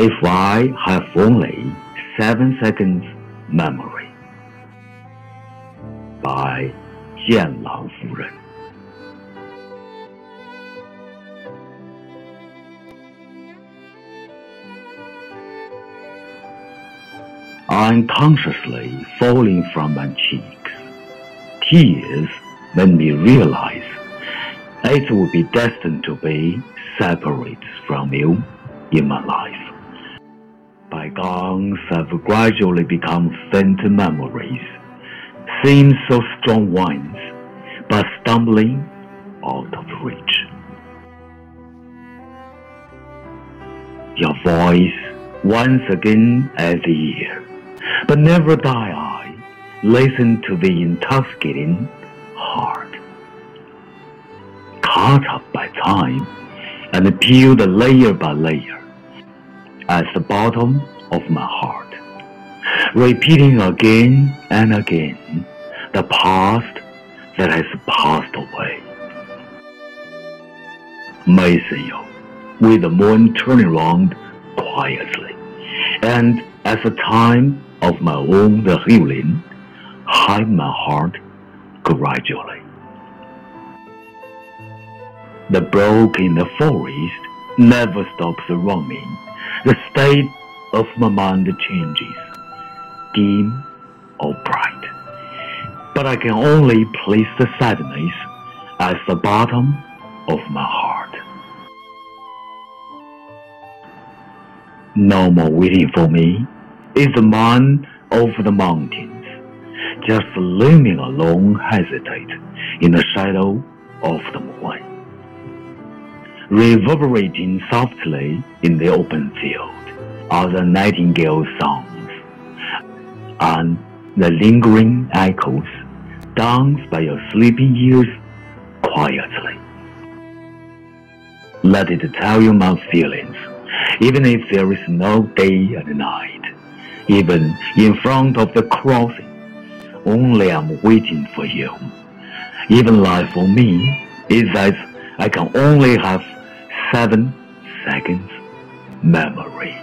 if I have only seven seconds memory. By 剑兰夫人。Unconsciously falling from my cheeks, tears made me realize it would be destined to be separate from you in my life. Bygones have gradually become faint memories, seem so strong once, but stumbling out of reach. Your voice once again at the ear, but never die I listen to the intoxicating heart. Caught up by time and peeled layer by layer at the bottom of my heart, repeating again and again the past that has passed away. You, with the moon turning round quietly, and at the time of my own the healing, hide my heart gradually. The brook in the forest never stops roaming. The state of my mind changes, dim or bright. But I can only place the sadness at the bottom of my heart. No more waiting for me is the man over the mountains, just looming alone hesitate in the shadow of the moon reverberating softly in the open field are the nightingale's songs, and the lingering echoes dance by your sleeping ears quietly. Let it tell you my feelings, even if there is no day and night, even in front of the crossing. Only I'm waiting for you. Even life for me is as I can only have seven seconds memory.